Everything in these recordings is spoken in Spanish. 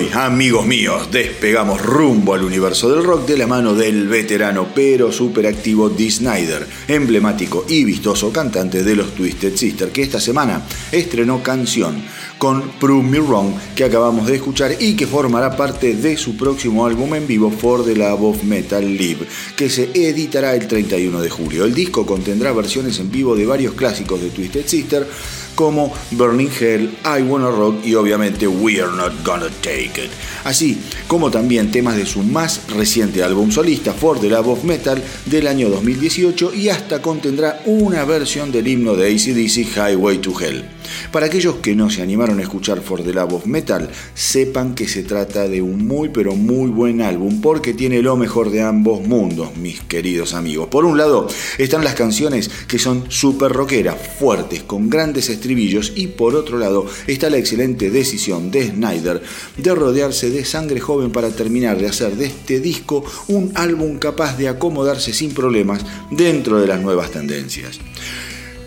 Hoy, amigos míos, despegamos rumbo al universo del rock de la mano del veterano pero superactivo Dee Snyder, emblemático y vistoso cantante de los Twisted Sister, que esta semana estrenó canción con Prove Me Wrong que acabamos de escuchar y que formará parte de su próximo álbum en vivo For the Love of Metal Live, que se editará el 31 de julio. El disco contendrá versiones en vivo de varios clásicos de Twisted Sister, como Burning Hell, I Wanna Rock y obviamente We're Not Gonna Take It. Así como también temas de su más reciente álbum solista, For the Love of Metal, del año 2018 y hasta contendrá una versión del himno de ACDC Highway to Hell. Para aquellos que no se animaron a escuchar For the Love of Metal, sepan que se trata de un muy pero muy buen álbum porque tiene lo mejor de ambos mundos, mis queridos amigos. Por un lado están las canciones que son súper rockeras, fuertes, con grandes estribillos y por otro lado está la excelente decisión de Snyder de rodearse de sangre joven para terminar de hacer de este disco un álbum capaz de acomodarse sin problemas dentro de las nuevas tendencias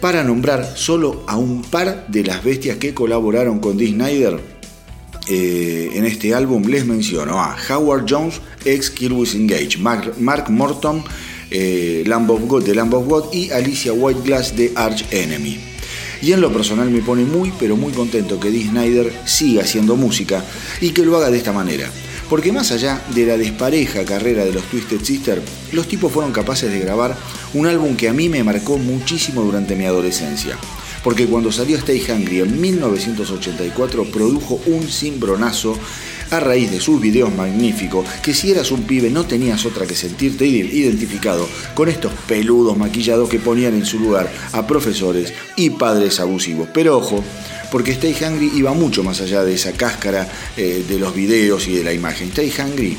para nombrar solo a un par de las bestias que colaboraron con Dee Snyder, eh, en este álbum les menciono a Howard Jones, ex Killwish Engage, Mark, Morton, eh, Lamb of God de Lamb of God y Alicia Whiteglass de Arch Enemy. Y en lo personal me pone muy pero muy contento que Dee Snyder siga haciendo música y que lo haga de esta manera. Porque más allá de la despareja carrera de los Twisted Sister, los tipos fueron capaces de grabar un álbum que a mí me marcó muchísimo durante mi adolescencia. Porque cuando salió Stay Hungry en 1984 produjo un cimbronazo a raíz de sus videos magníficos, que si eras un pibe no tenías otra que sentirte identificado con estos peludos maquillados que ponían en su lugar a profesores y padres abusivos. Pero ojo, porque Stay Hungry iba mucho más allá de esa cáscara eh, de los videos y de la imagen. Stay Hungry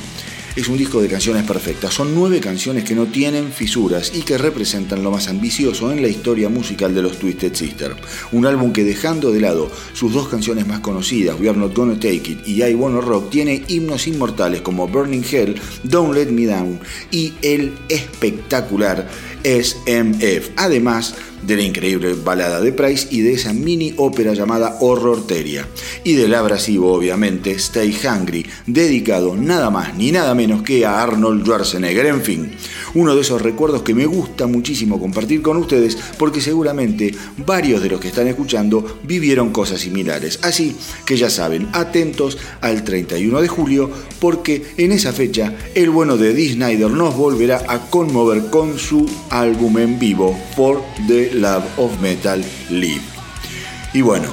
es un disco de canciones perfectas. Son nueve canciones que no tienen fisuras y que representan lo más ambicioso en la historia musical de los Twisted Sister. Un álbum que dejando de lado sus dos canciones más conocidas, We Are Not Gonna Take It y I Wanna Rock, tiene himnos inmortales como Burning Hell, Don't Let Me Down y el espectacular SMF. Además, de la increíble balada de Price y de esa mini ópera llamada Horror Teria. Y del abrasivo, obviamente, Stay Hungry, dedicado nada más ni nada menos que a Arnold Schwarzenegger. En fin, uno de esos recuerdos que me gusta muchísimo compartir con ustedes porque seguramente varios de los que están escuchando vivieron cosas similares. Así que ya saben, atentos al 31 de julio porque en esa fecha el bueno de Dee Snyder nos volverá a conmover con su álbum en vivo For the Love of Metal Live. Y bueno,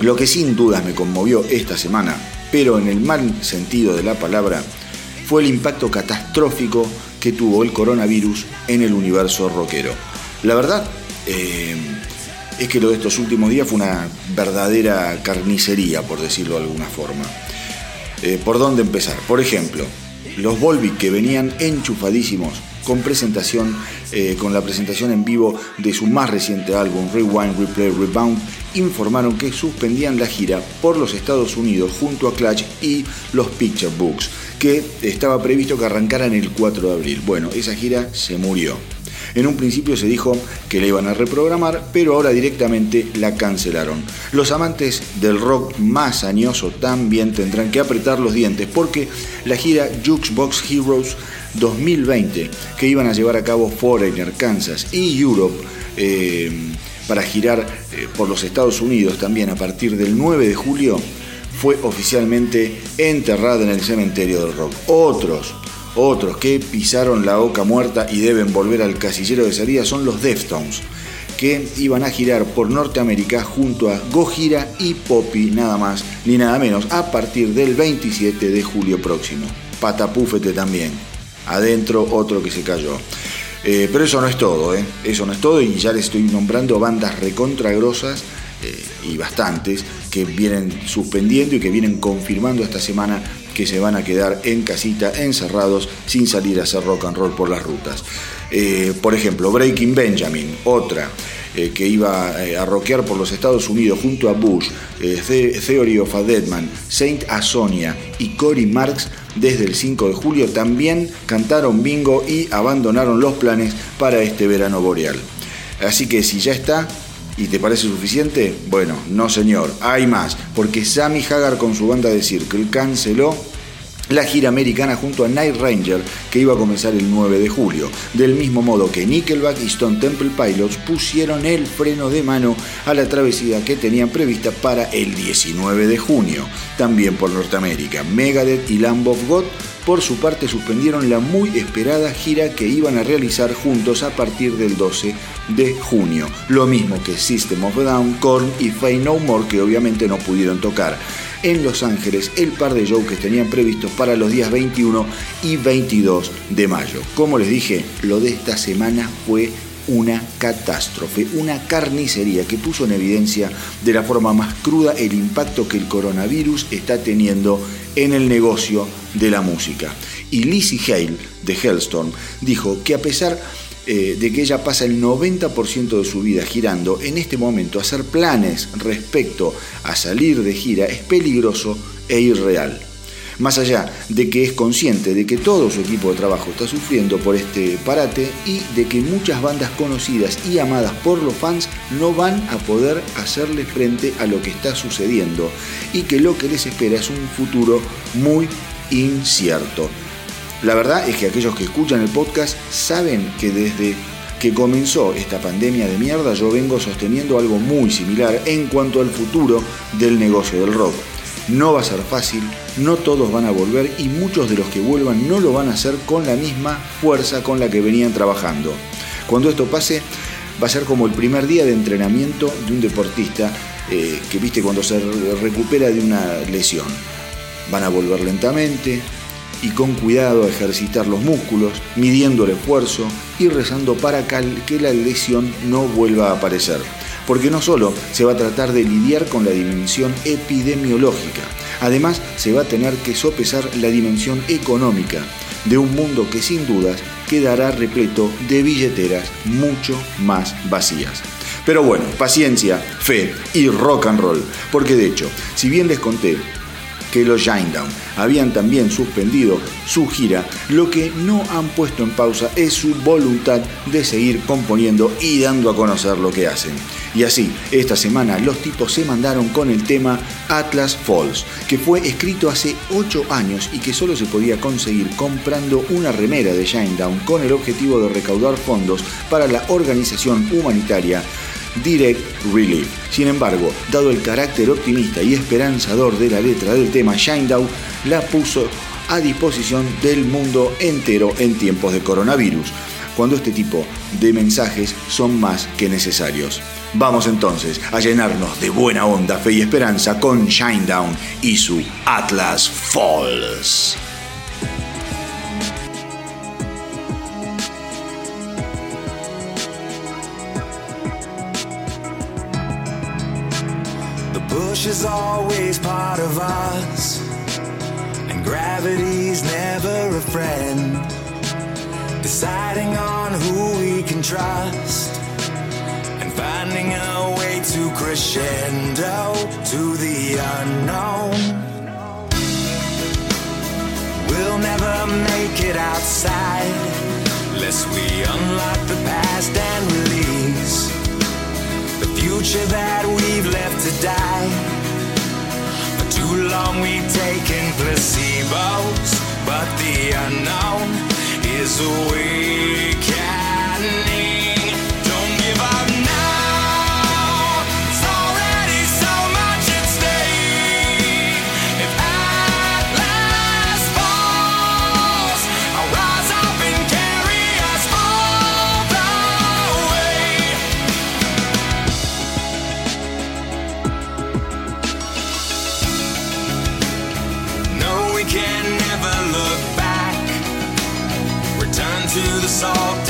lo que sin dudas me conmovió esta semana, pero en el mal sentido de la palabra, fue el impacto catastrófico que tuvo el coronavirus en el universo rockero. La verdad eh, es que lo de estos últimos días fue una verdadera carnicería, por decirlo de alguna forma. Eh, ¿Por dónde empezar? Por ejemplo, los Volvic que venían enchufadísimos con presentación, eh, con la presentación en vivo de su más reciente álbum, Rewind, Replay, Rebound, informaron que suspendían la gira por los Estados Unidos junto a Clutch y los Picture Books, que estaba previsto que arrancaran el 4 de abril. Bueno, esa gira se murió. En un principio se dijo que la iban a reprogramar, pero ahora directamente la cancelaron. Los amantes del rock más añoso también tendrán que apretar los dientes porque la gira Jukebox Heroes 2020 que iban a llevar a cabo Foreigner, Kansas y Europe eh, para girar eh, por los Estados Unidos también a partir del 9 de julio fue oficialmente enterrada en el cementerio del rock. Otros, otros que pisaron la oca muerta y deben volver al casillero de salida son los Deftones, que iban a girar por Norteamérica junto a Gojira y Poppy, nada más ni nada menos, a partir del 27 de julio próximo. Patapúfete también adentro otro que se cayó. Eh, pero eso no es todo, ¿eh? eso no es todo y ya les estoy nombrando bandas recontragrosas eh, y bastantes que vienen suspendiendo y que vienen confirmando esta semana que se van a quedar en casita, encerrados, sin salir a hacer rock and roll por las rutas. Eh, por ejemplo, Breaking Benjamin, otra. que iba a rockear por los Estados Unidos junto a Bush, Theory of a Deadman, Saint Asonia y Cory Marks desde el 5 de julio también cantaron bingo y abandonaron los planes para este verano boreal. Así que si ya está y te parece suficiente, bueno, no señor, hay más, porque Sammy Hagar con su banda de Circle canceló la gira americana junto a Night Ranger que iba a comenzar el 9 de julio, del mismo modo que Nickelback y Stone Temple Pilots pusieron el freno de mano a la travesía que tenían prevista para el 19 de junio, también por Norteamérica. Megadeth y Lamb of God por su parte suspendieron la muy esperada gira que iban a realizar juntos a partir del 12 de junio, lo mismo que System of a Down, Korn y Fey No More que obviamente no pudieron tocar en Los Ángeles el par de shows que tenían previstos para los días 21 y 22 de mayo. Como les dije, lo de esta semana fue una catástrofe, una carnicería que puso en evidencia de la forma más cruda el impacto que el coronavirus está teniendo en el negocio de la música. Y Lizzie Hale, de Hellstorm, dijo que a pesar eh, de que ella pasa el 90% de su vida girando, en este momento hacer planes respecto a salir de gira es peligroso e irreal. Más allá de que es consciente de que todo su equipo de trabajo está sufriendo por este parate y de que muchas bandas conocidas y amadas por los fans no van a poder hacerle frente a lo que está sucediendo y que lo que les espera es un futuro muy incierto. La verdad es que aquellos que escuchan el podcast saben que desde que comenzó esta pandemia de mierda yo vengo sosteniendo algo muy similar en cuanto al futuro del negocio del rock. No va a ser fácil, no todos van a volver y muchos de los que vuelvan no lo van a hacer con la misma fuerza con la que venían trabajando. Cuando esto pase, va a ser como el primer día de entrenamiento de un deportista eh, que viste cuando se recupera de una lesión. Van a volver lentamente y con cuidado ejercitar los músculos, midiendo el esfuerzo y rezando para que la lesión no vuelva a aparecer porque no solo se va a tratar de lidiar con la dimensión epidemiológica, además se va a tener que sopesar la dimensión económica de un mundo que sin dudas quedará repleto de billeteras mucho más vacías. Pero bueno, paciencia, fe y rock and roll, porque de hecho, si bien les conté que los Shinedown habían también suspendido su gira, lo que no han puesto en pausa es su voluntad de seguir componiendo y dando a conocer lo que hacen. Y así, esta semana los tipos se mandaron con el tema Atlas Falls, que fue escrito hace 8 años y que solo se podía conseguir comprando una remera de Shinedown con el objetivo de recaudar fondos para la organización humanitaria Direct Relief. Sin embargo, dado el carácter optimista y esperanzador de la letra del tema, Shinedown la puso a disposición del mundo entero en tiempos de coronavirus, cuando este tipo de mensajes son más que necesarios. Vamos entonces a llenarnos de buena onda, fe y esperanza con Shinedown y su Atlas Falls. Is always part of us, and gravity's never a friend. Deciding on who we can trust, and finding a way to crescendo to the unknown. We'll never make it outside unless we unlock the past and release future that we've left to die. For too long we've taken placebos, but the unknown is awakening. At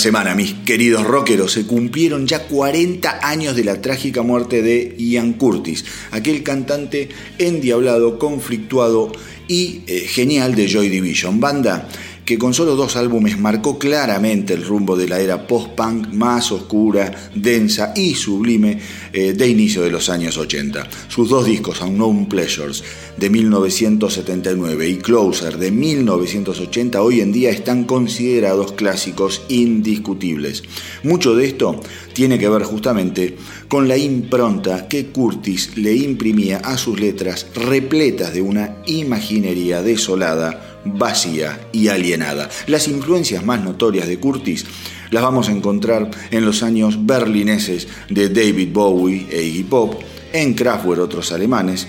semana, mis queridos rockeros, se cumplieron ya 40 años de la trágica muerte de Ian Curtis, aquel cantante endiablado, conflictuado y eh, genial de Joy Division, banda que con solo dos álbumes marcó claramente el rumbo de la era post-punk más oscura, densa y sublime eh, de inicio de los años 80. Sus dos discos, Unknown Pleasures de 1979 y Closer de 1980, hoy en día están considerados clásicos indiscutibles. Mucho de esto tiene que ver justamente con la impronta que Curtis le imprimía a sus letras repletas de una imaginería desolada vacía y alienada. Las influencias más notorias de Curtis las vamos a encontrar en los años berlineses de David Bowie e Iggy Pop, en Kraftwerk otros alemanes,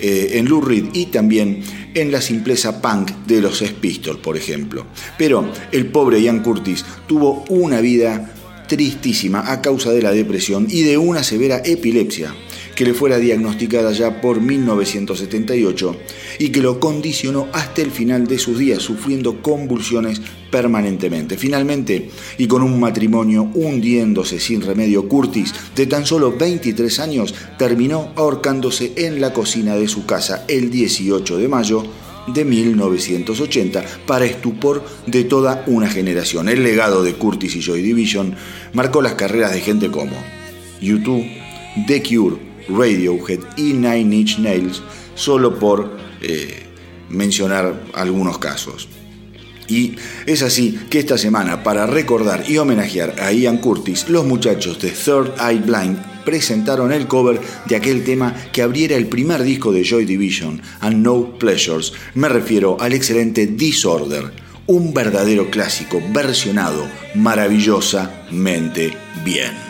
eh, en Lou Reed y también en la simpleza punk de los Pistols, por ejemplo. Pero el pobre Ian Curtis tuvo una vida tristísima a causa de la depresión y de una severa epilepsia que le fuera diagnosticada ya por 1978 y que lo condicionó hasta el final de sus días, sufriendo convulsiones permanentemente. Finalmente, y con un matrimonio hundiéndose sin remedio, Curtis, de tan solo 23 años, terminó ahorcándose en la cocina de su casa el 18 de mayo de 1980 para estupor de toda una generación. El legado de Curtis y Joy Division marcó las carreras de gente como YouTube, The Cure, Radiohead y Nine Inch Nails, solo por eh, mencionar algunos casos. Y es así que esta semana, para recordar y homenajear a Ian Curtis, los muchachos de Third Eye Blind presentaron el cover de aquel tema que abriera el primer disco de Joy Division, And No Pleasures. Me refiero al excelente Disorder, un verdadero clásico versionado maravillosamente bien.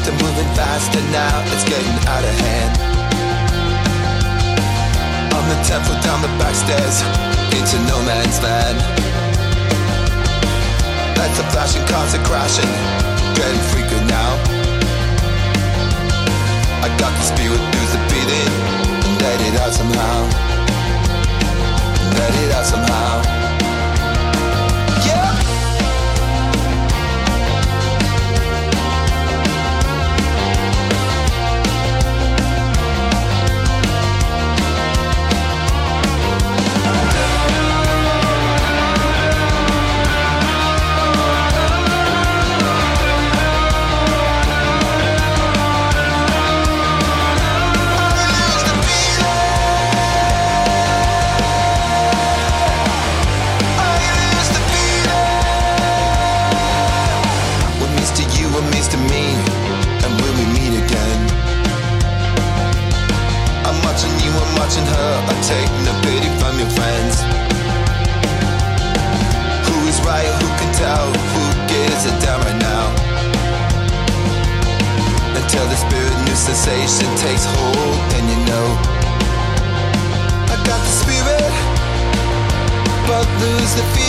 left and moving faster now. It's getting out of hand. On the temple down the back stairs into no man's land. Lights are flashing, cars are crashing, getting freaky now. I got the spirit, lose the beating, and let it out somehow. Let it out somehow. sensation takes hold, and you know I got the spirit, but lose the fear.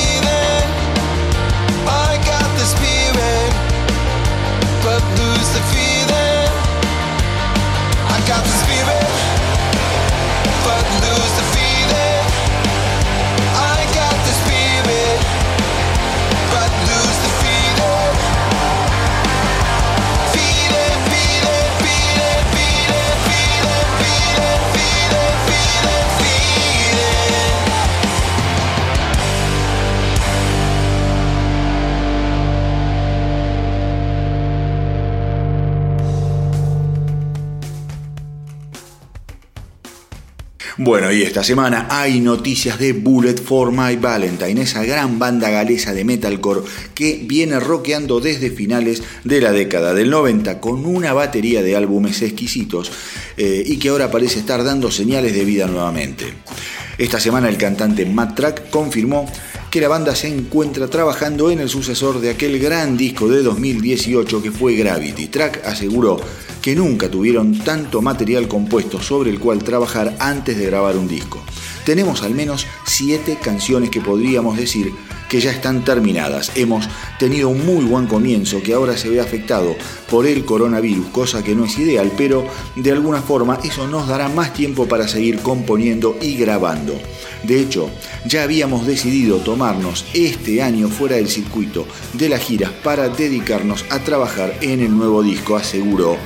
Bueno, y esta semana hay noticias de Bullet for My Valentine, esa gran banda galesa de metalcore que viene rockeando desde finales de la década del 90 con una batería de álbumes exquisitos eh, y que ahora parece estar dando señales de vida nuevamente. Esta semana el cantante Matt Track confirmó que la banda se encuentra trabajando en el sucesor de aquel gran disco de 2018 que fue Gravity. Track aseguró que nunca tuvieron tanto material compuesto sobre el cual trabajar antes de grabar un disco. Tenemos al menos siete canciones que podríamos decir que ya están terminadas. Hemos tenido un muy buen comienzo que ahora se ve afectado por el coronavirus, cosa que no es ideal, pero de alguna forma eso nos dará más tiempo para seguir componiendo y grabando. De hecho, ya habíamos decidido tomarnos este año fuera del circuito de las giras para dedicarnos a trabajar en el nuevo disco, aseguró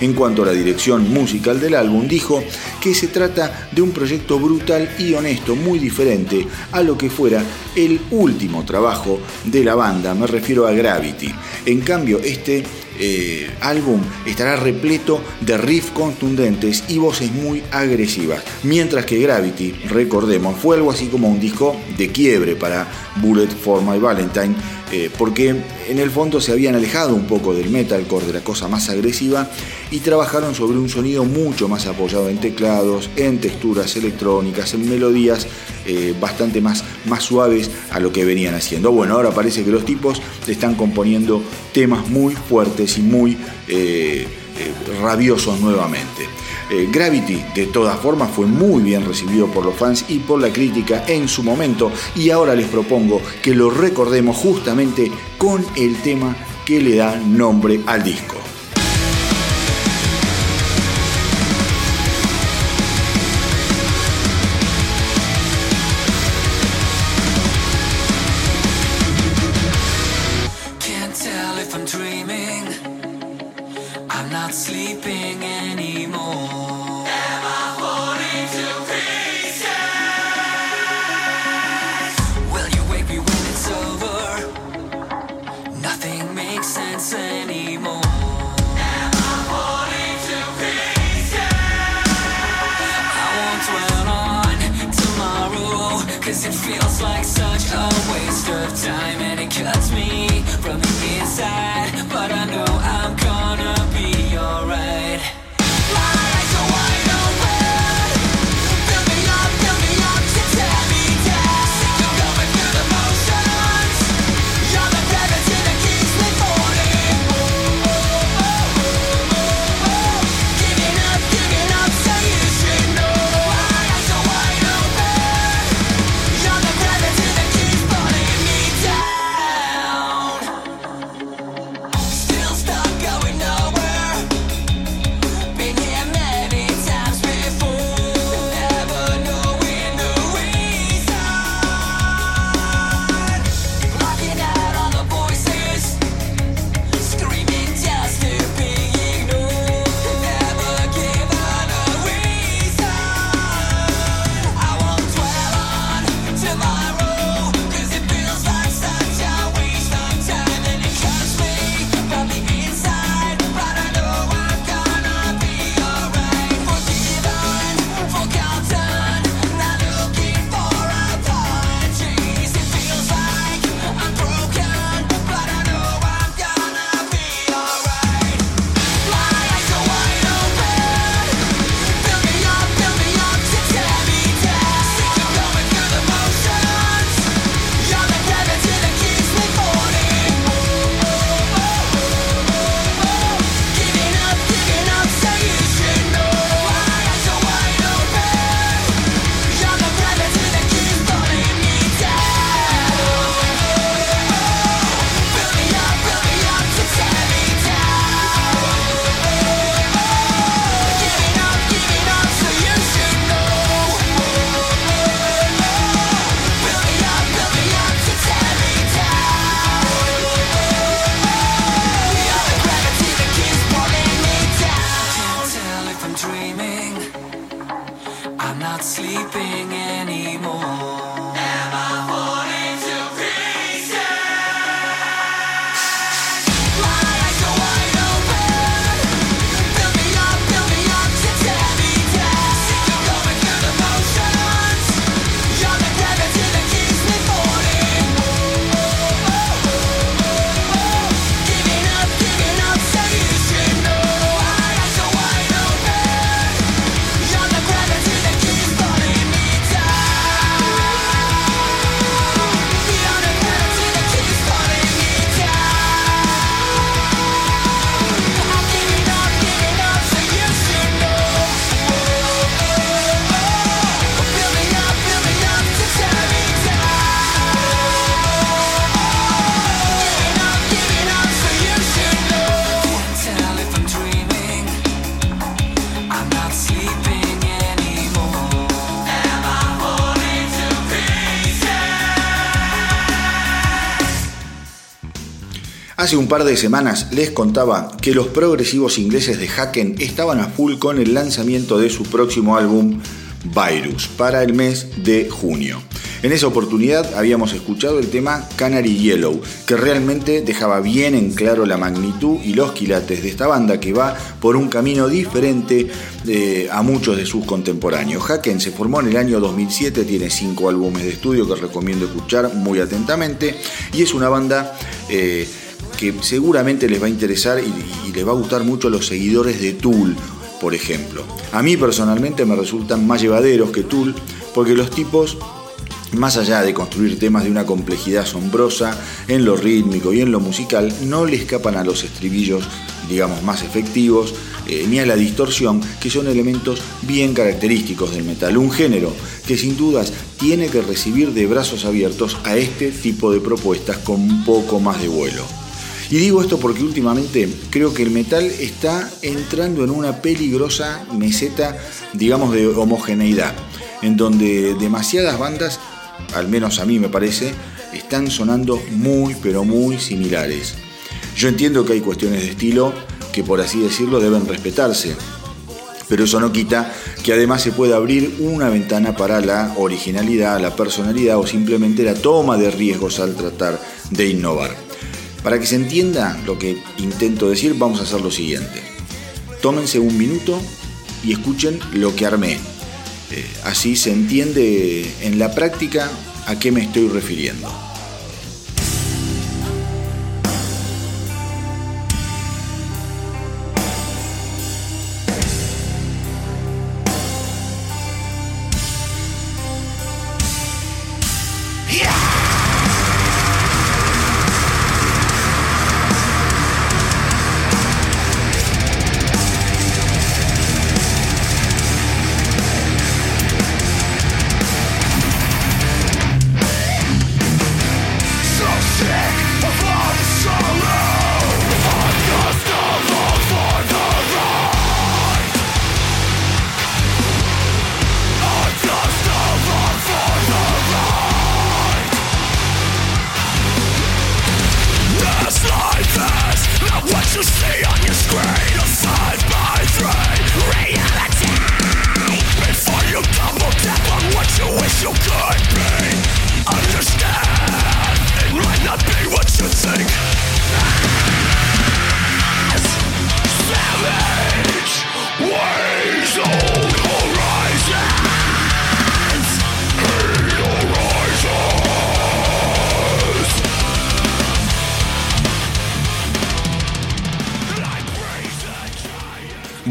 En cuanto a la dirección musical del álbum, dijo que se trata de un proyecto brutal y honesto, muy diferente a lo que fuera el último trabajo de la banda, me refiero a Gravity. En cambio, este eh, álbum estará repleto de riffs contundentes y voces muy agresivas, mientras que Gravity, recordemos, fue algo así como un disco de quiebre para Bullet for My Valentine, eh, porque en el fondo se habían alejado un poco del metalcore, de la cosa más agresiva, y trabajaron sobre un sonido mucho más apoyado en teclados, en texturas electrónicas, en melodías eh, bastante más, más suaves a lo que venían haciendo. Bueno, ahora parece que los tipos están componiendo temas muy fuertes y muy eh, rabiosos nuevamente. Eh, Gravity, de todas formas, fue muy bien recibido por los fans y por la crítica en su momento y ahora les propongo que lo recordemos justamente con el tema que le da nombre al disco. Hace un par de semanas les contaba que los progresivos ingleses de Haken estaban a full con el lanzamiento de su próximo álbum Virus para el mes de junio. En esa oportunidad habíamos escuchado el tema Canary Yellow, que realmente dejaba bien en claro la magnitud y los quilates de esta banda que va por un camino diferente eh, a muchos de sus contemporáneos. Haken se formó en el año 2007, tiene cinco álbumes de estudio que recomiendo escuchar muy atentamente y es una banda... Eh, que seguramente les va a interesar y, les va a gustar mucho a los seguidores de Tool, por ejemplo. A mí personalmente me resultan más llevaderos que Tool porque los tipos más allá de construir temas de una complejidad asombrosa en lo rítmico y en lo musical, no le escapan a los estribillos, digamos, más efectivos, eh, ni a la distorsión, que son elementos bien característicos del metal. Un género que sin dudas tiene que recibir de brazos abiertos a este tipo de propuestas con un poco más de vuelo. Y digo esto porque últimamente creo que el metal está entrando en una peligrosa meseta, digamos, de homogeneidad, en donde demasiadas bandas al menos a mí me parece, están sonando muy pero muy similares. Yo entiendo que hay cuestiones de estilo que por así decirlo deben respetarse, pero eso no quita que además se pueda abrir una ventana para la originalidad, la personalidad o simplemente la toma de riesgos al tratar de innovar. Para que se entienda lo que intento decir, vamos a hacer lo siguiente. Tómense un minuto y escuchen lo que armé eh, así se entiende en la práctica a qué me estoy refiriendo.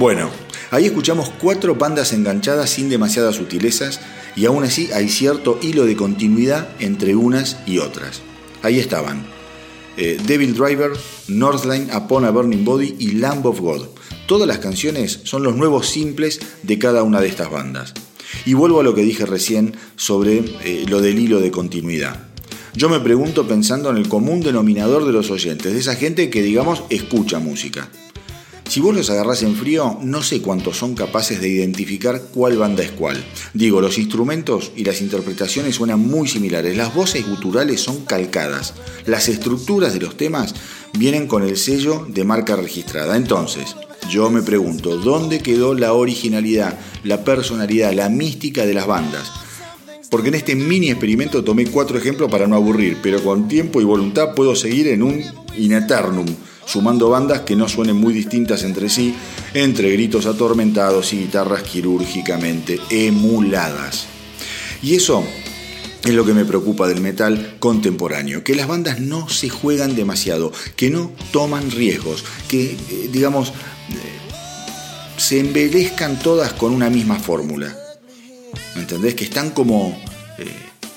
Bueno, ahí escuchamos cuatro bandas enganchadas sin demasiadas sutilezas y aún así hay cierto hilo de continuidad entre unas y otras. Ahí estaban. Eh, Devil Driver, Northline, Upon a Burning Body y Lamb of God. Todas las canciones son los nuevos simples de cada una de estas bandas. Y vuelvo a lo que dije recién sobre eh, lo del hilo de continuidad. Yo me pregunto pensando en el común denominador de los oyentes, de esa gente que digamos escucha música. Si vos los agarrás en frío, no sé cuántos son capaces de identificar cuál banda es cuál. Digo, los instrumentos y las interpretaciones suenan muy similares, las voces guturales son calcadas, las estructuras de los temas vienen con el sello de marca registrada. Entonces, yo me pregunto, ¿dónde quedó la originalidad, la personalidad, la mística de las bandas? Porque en este mini experimento tomé cuatro ejemplos para no aburrir, pero con tiempo y voluntad puedo seguir en un in eternum sumando bandas que no suenen muy distintas entre sí, entre gritos atormentados y guitarras quirúrgicamente emuladas. Y eso es lo que me preocupa del metal contemporáneo, que las bandas no se juegan demasiado, que no toman riesgos, que, eh, digamos, eh, se embelezcan todas con una misma fórmula. ¿Me entendés? Que están como eh,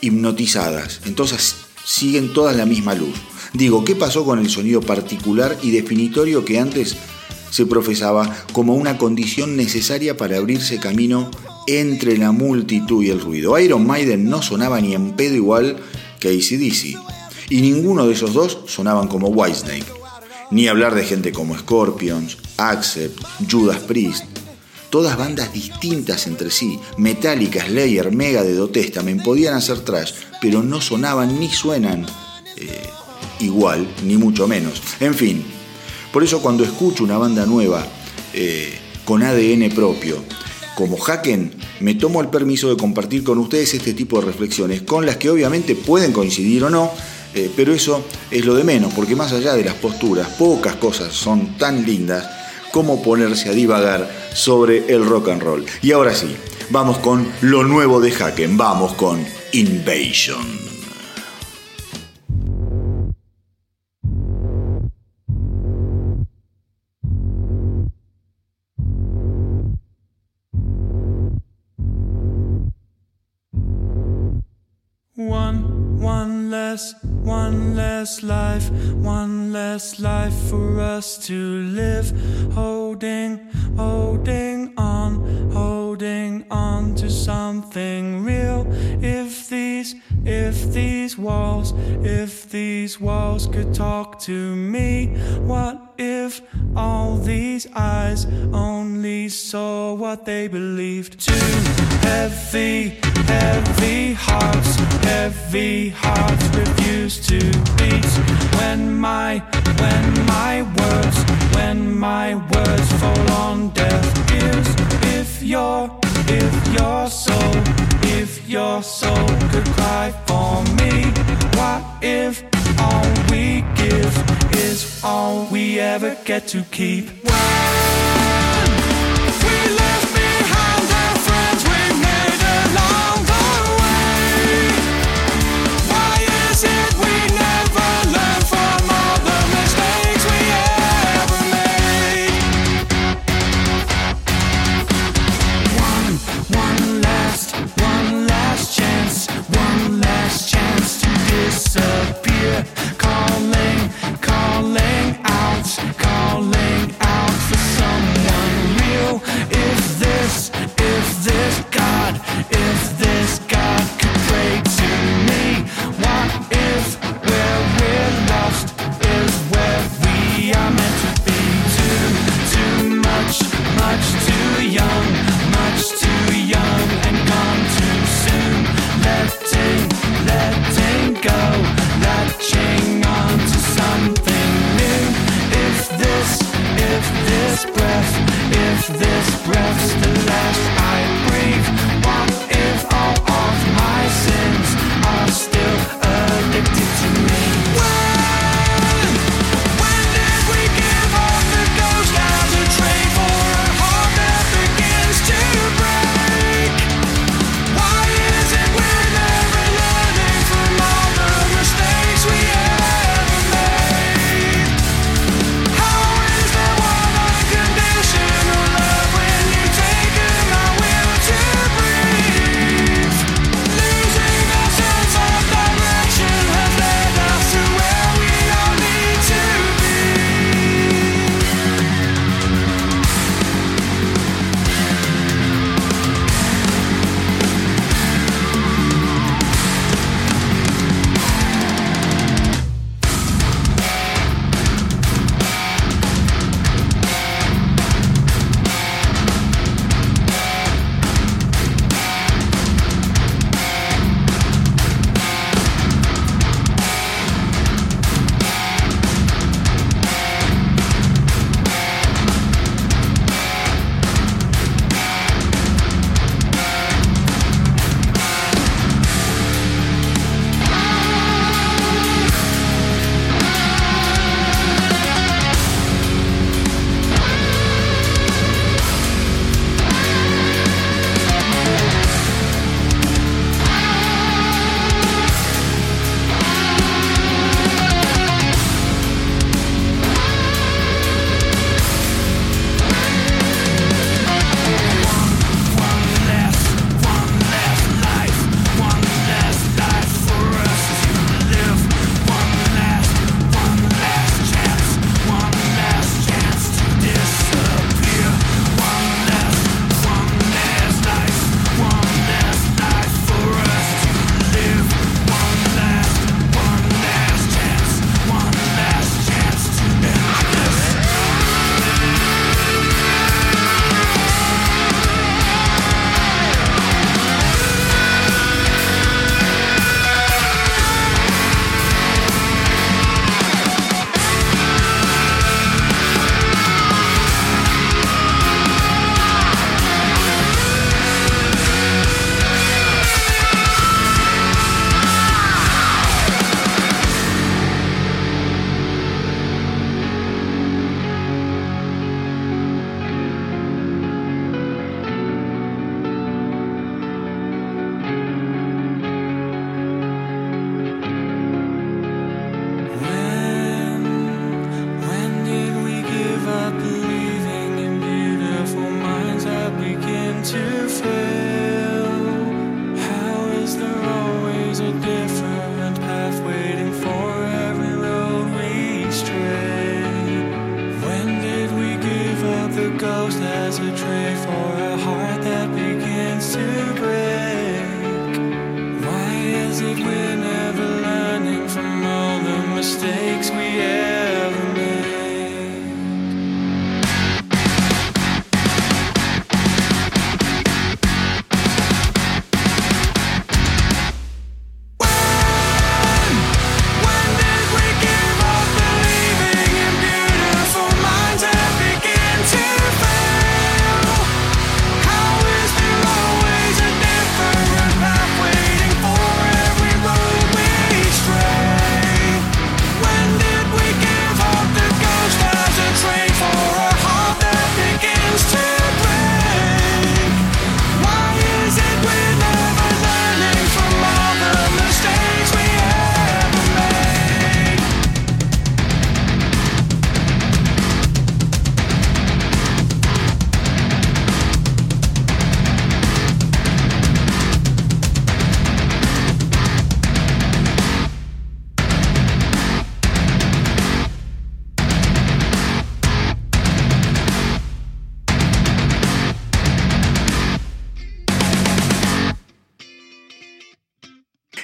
hipnotizadas, entonces siguen todas la misma luz. Digo, ¿qué pasó con el sonido particular y definitorio que antes se profesaba como una condición necesaria para abrirse camino entre la multitud y el ruido? Iron Maiden no sonaba ni en pedo igual que ACDC, y ninguno de esos dos sonaban como Whitesnake. Ni hablar de gente como Scorpions, Accept, Judas Priest. Todas bandas distintas entre sí, Metallica, Slayer, Mega de Testament, podían hacer trash, pero no sonaban ni suenan eh, igual, ni mucho menos. En fin, por eso cuando escucho una banda nueva eh, con ADN propio, como Haken, me tomo el permiso de compartir con ustedes este tipo de reflexiones, con las que obviamente pueden coincidir o no, eh, pero eso es lo de menos, porque más allá de las posturas, pocas cosas son tan lindas como ponerse a divagar sobre el rock and roll. Y ahora sí, vamos con lo nuevo de Haken, vamos con Invasion. Less life, one less life for us to live. Holding, holding on, holding on to something real. If these, if these walls, if these walls could talk to me, what if all these eyes only saw what they believed? Too heavy, heavy hearts, heavy hearts refuse to beat. When my, when my words, when my words fall on deaf ears. If your, if your soul, if your soul could cry for me, what if all we give is all we ever get to keep?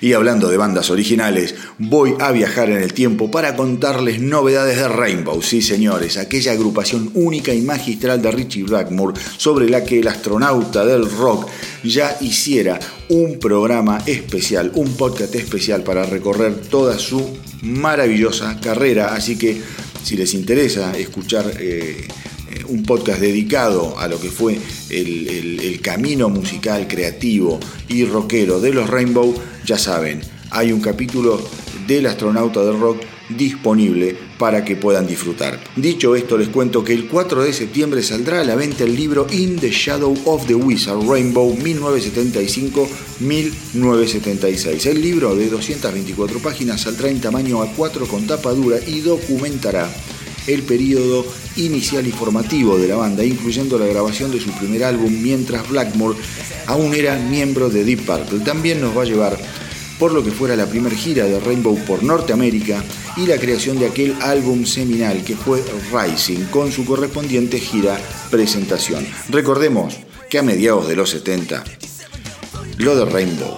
Y hablando de bandas originales, voy a viajar en el tiempo para contarles novedades de Rainbow, sí señores, aquella agrupación única y magistral de Richie Blackmore sobre la que el astronauta del rock ya hiciera un programa especial, un podcast especial para recorrer toda su maravillosa carrera. Así que si les interesa escuchar... Eh, un podcast dedicado a lo que fue el, camino musical, creativo y rockero de los Rainbow, ya saben, hay un capítulo del astronauta del rock disponible para que puedan disfrutar. Dicho esto, les cuento que el 4 de septiembre saldrá a la venta el libro In the Shadow of the Wizard Rainbow 1975-1976. El libro de 224 páginas saldrá en tamaño A4 con tapa dura y documentará el periodo inicial y formativo de la banda, incluyendo la grabación de su primer álbum mientras Blackmore aún era miembro de Deep Purple. También nos va a llevar por lo que fuera la primera gira de Rainbow por Norteamérica y la creación de aquel álbum seminal que fue Rising con su correspondiente gira presentación. Recordemos que a mediados de los 70, lo de Rainbow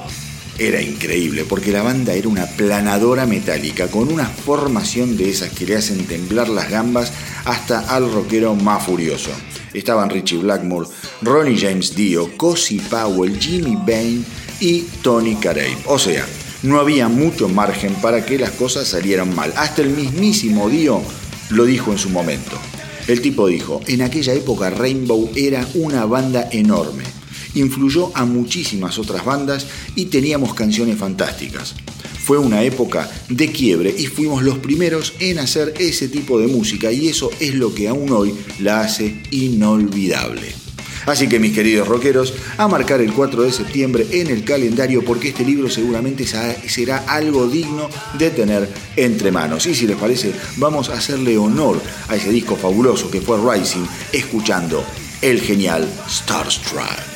era increíble porque la banda era una planadora metálica con una formación de esas que le hacen temblar las gambas hasta al rockero más furioso. Estaban Richie Blackmore, Ronnie James Dio, Cozy Powell, Jimmy Bain y Tony Carey. O sea, no había mucho margen para que las cosas salieran mal. Hasta el mismísimo Dio lo dijo en su momento. El tipo dijo, en aquella época Rainbow era una banda enorme influyó a muchísimas otras bandas y teníamos canciones fantásticas. Fue una época de quiebre y fuimos los primeros en hacer ese tipo de música y eso es lo que aún hoy la hace inolvidable. Así que mis queridos rockeros, a marcar el 4 de septiembre en el calendario porque este libro seguramente será algo digno de tener entre manos. Y si les parece, vamos a hacerle honor a ese disco fabuloso que fue Rising, escuchando el genial Starstruck.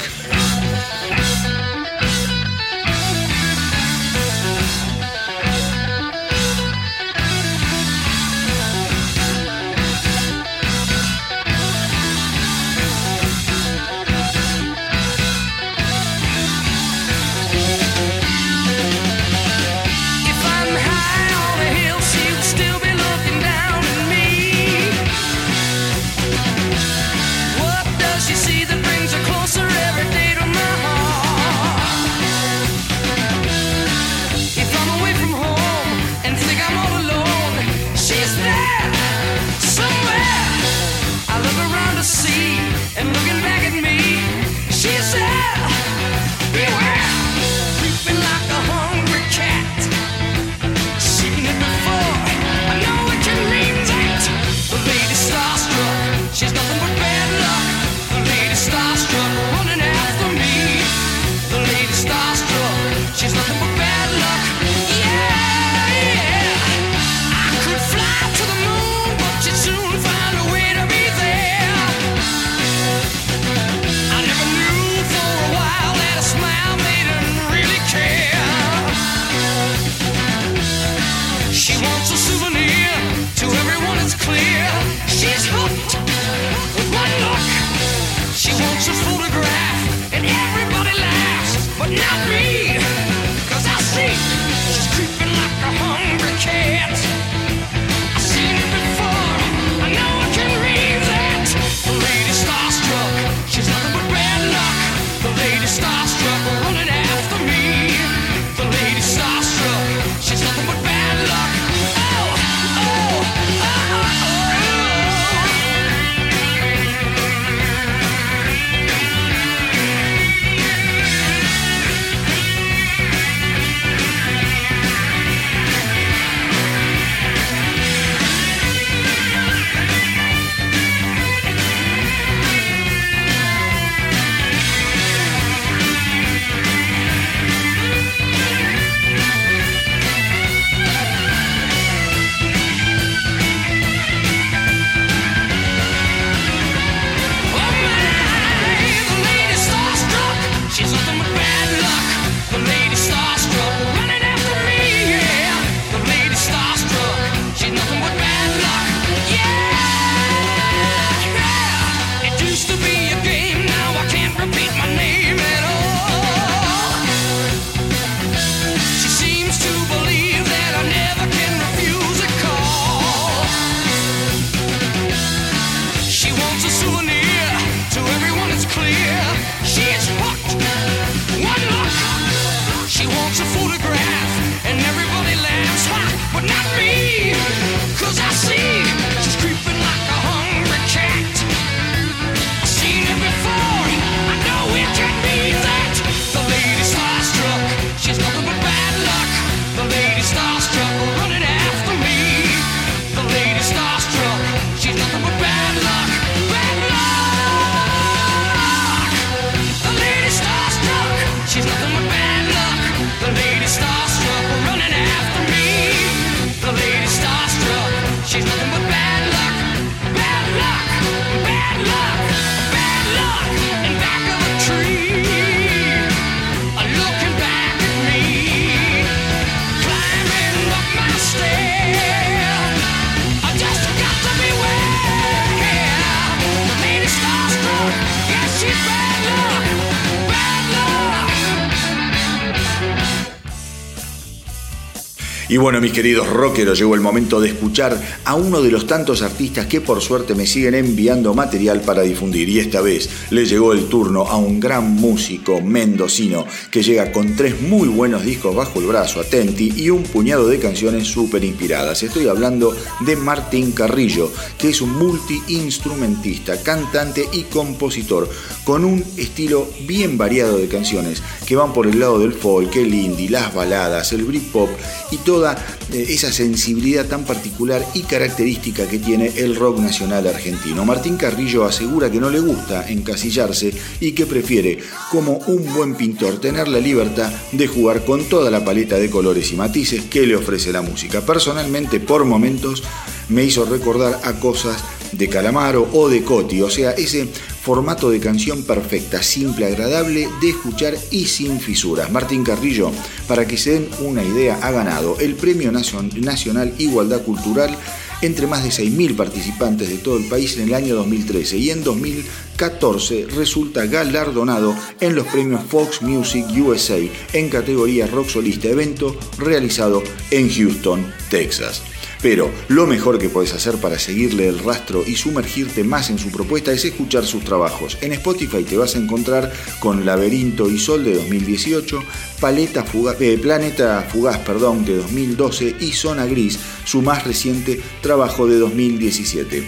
Bueno, mis queridos rockeros, llegó el momento de escuchar a uno de los tantos artistas que por suerte me siguen enviando material para difundir. Y esta vez le llegó el turno a un gran músico mendocino que llega con tres muy buenos discos bajo el brazo, Atenti, y un puñado de canciones súper inspiradas. Estoy hablando de Martín Carrillo, que es un multi-instrumentista, cantante y compositor, con un estilo bien variado de canciones que van por el lado del folk, el indie, las baladas, el Britpop y toda eh, esa sensibilidad tan particular y característica que tiene el rock nacional argentino. Martín Carrillo asegura que no le gusta encasillarse y que prefiere, como un buen pintor, tener la libertad de jugar con toda la paleta de colores y matices que le ofrece la música. Personalmente, por momentos, me hizo recordar a cosas de Calamaro o de Coti, o sea, ese formato de canción perfecta, simple, agradable de escuchar y sin fisuras. Martín Carrillo, para que se den una idea, ha ganado el Premio Nacional Igualdad Cultural entre más de 6.000 participantes de todo el país en el año 2013 y en 2014 resulta galardonado en los premios Fox Music USA en categoría rock solista, evento realizado en Houston, Texas. Pero lo mejor que puedes hacer para seguirle el rastro y sumergirte más en su propuesta es escuchar sus trabajos. En Spotify te vas a encontrar con Laberinto y Sol de 2018, Paleta eh, Planeta Fugaz perdón, de 2012 y Zona Gris, su más reciente trabajo de 2017.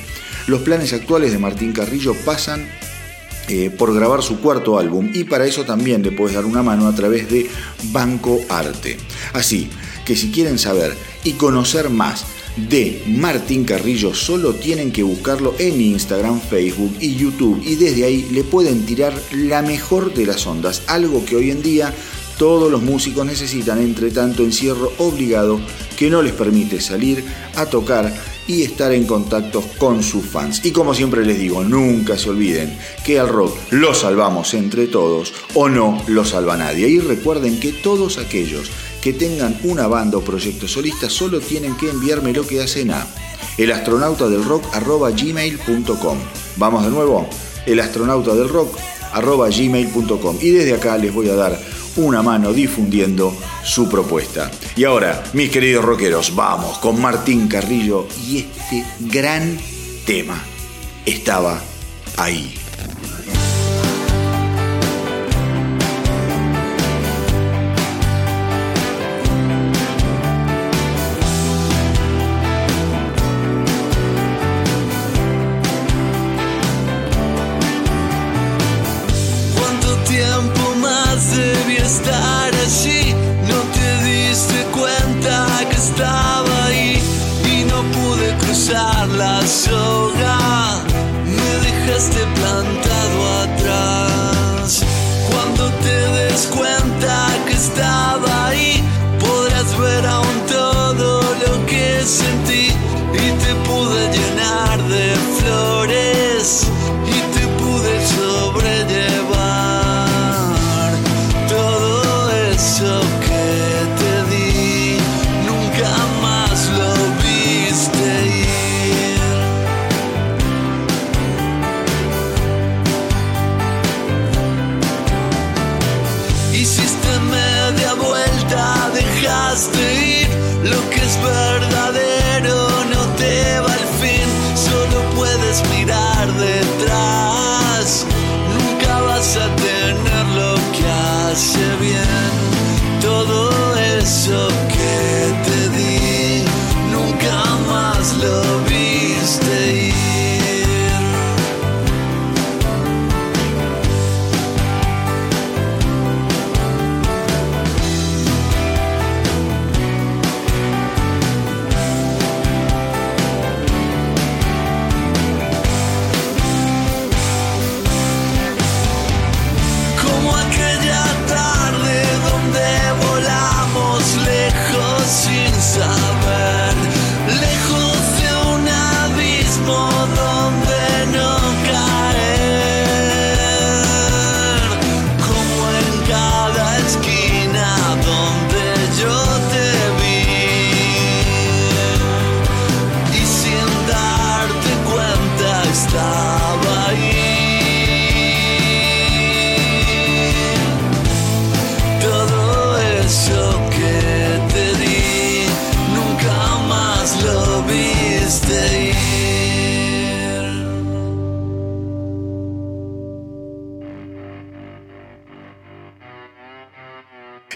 Los planes actuales de Martín Carrillo pasan eh, por grabar su cuarto álbum y para eso también le puedes dar una mano a través de Banco Arte. Así que si quieren saber y conocer más de Martín Carrillo, solo tienen que buscarlo en Instagram, Facebook y YouTube y desde ahí le pueden tirar la mejor de las ondas, algo que hoy en día todos los músicos necesitan entre tanto encierro obligado que no les permite salir a tocar y estar en contacto con sus fans. Y como siempre les digo, nunca se olviden que al rock lo salvamos entre todos o no lo salva nadie. Y recuerden que todos aquellos que tengan una banda o proyecto solista solo tienen que enviarme lo que hacen a elastronautadelrock.gmail.com Vamos de nuevo, elastronautadelrock.gmail.com Y desde acá les voy a dar una mano difundiendo su propuesta. Y ahora, mis queridos rockeros, vamos con Martín Carrillo y este gran tema estaba ahí. llenar de flores.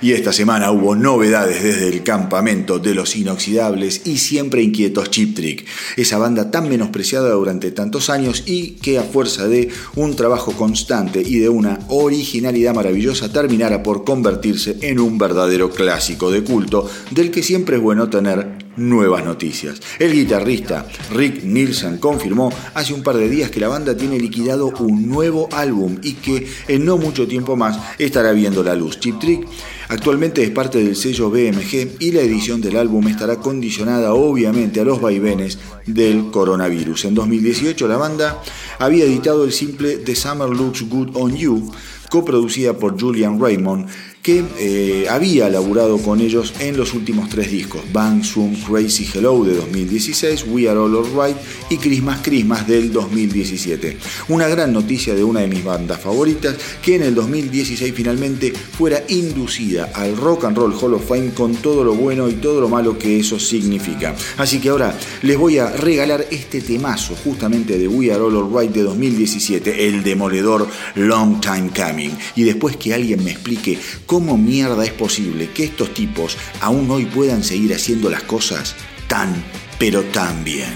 Y esta semana hubo novedades desde el campamento de los inoxidables y siempre inquietos Chip Trick, esa banda tan menospreciada durante tantos años y que a fuerza de un trabajo constante y de una originalidad maravillosa terminara por convertirse en un verdadero clásico de culto del que siempre es bueno tener nuevas noticias. El guitarrista Rick Nielsen confirmó hace un par de días que la banda tiene liquidado un nuevo álbum y que en no mucho tiempo más estará viendo la luz. Chip Trick actualmente es parte del sello BMG y la edición del álbum estará condicionada obviamente a los vaivenes del coronavirus. En 2018 la banda había editado el simple The Summer Looks Good on You, coproducida por Julian Raymond, que eh, había laburado con ellos en los últimos tres discos, Bang Zoom Crazy Hello de 2016, We Are All Alright y Christmas Christmas del 2017. Una gran noticia de una de mis bandas favoritas que en el 2016 finalmente fuera inducida al Rock and Roll Hall of Fame con todo lo bueno y todo lo malo que eso significa. Así que ahora les voy a regalar este temazo justamente de We Are All Alright de 2017, el demoledor Long Time Coming. Y después que alguien me explique cómo ¿Cómo mierda es posible que estos tipos aún hoy puedan seguir haciendo las cosas tan, pero tan bien?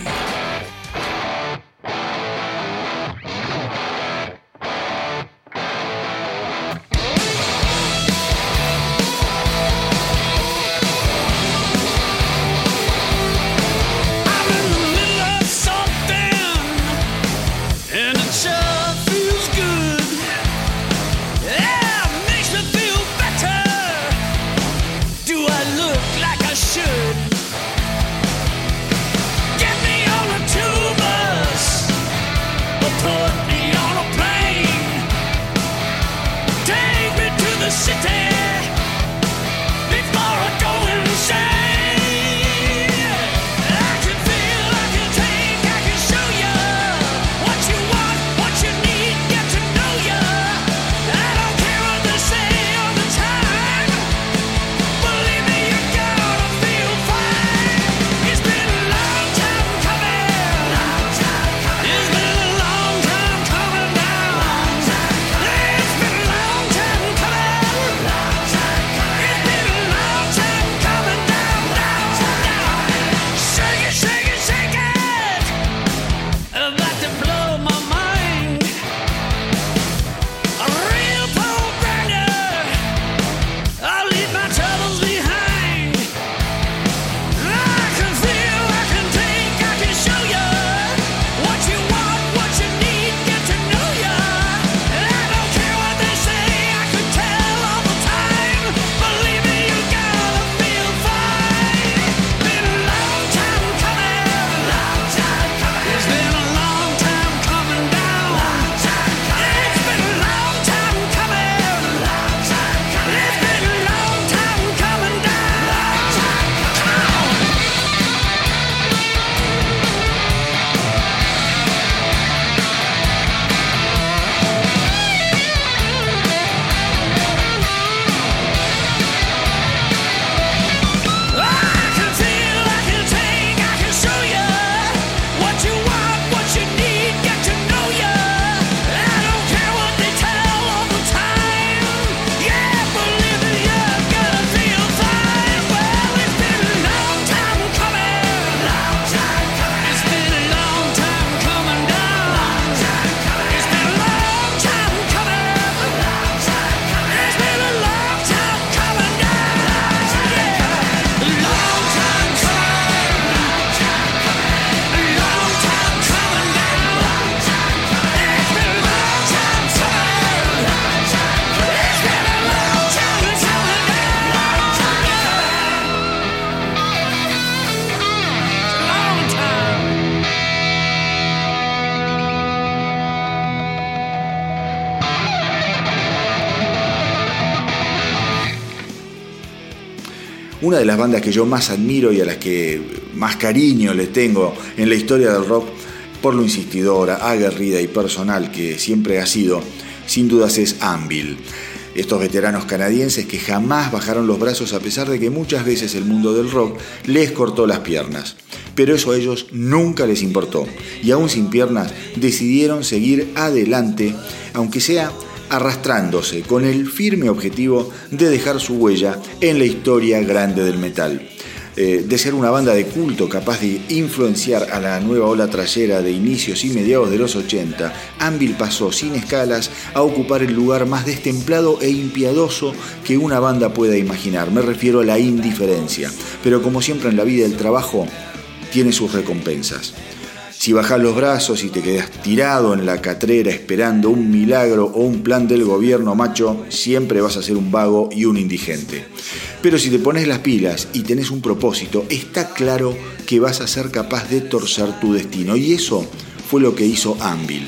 Una de las bandas que yo más admiro y a las que más cariño le tengo en la historia del rock, por lo insistidora, aguerrida y personal que siempre ha sido, sin dudas es Anvil. Estos veteranos canadienses que jamás bajaron los brazos a pesar de que muchas veces el mundo del rock les cortó las piernas. Pero eso a ellos nunca les importó y aún sin piernas decidieron seguir adelante, aunque sea arrastrándose con el firme objetivo de dejar su huella en la historia grande del metal. Eh, de ser una banda de culto capaz de influenciar a la nueva ola trayera de inicios y mediados de los 80, Anvil pasó sin escalas a ocupar el lugar más destemplado e impiadoso que una banda pueda imaginar. Me refiero a la indiferencia. Pero como siempre en la vida el trabajo tiene sus recompensas. Si bajas los brazos y te quedas tirado en la catrera esperando un milagro o un plan del gobierno macho, siempre vas a ser un vago y un indigente. Pero si te pones las pilas y tenés un propósito, está claro que vas a ser capaz de torcer tu destino. Y eso fue lo que hizo Anvil.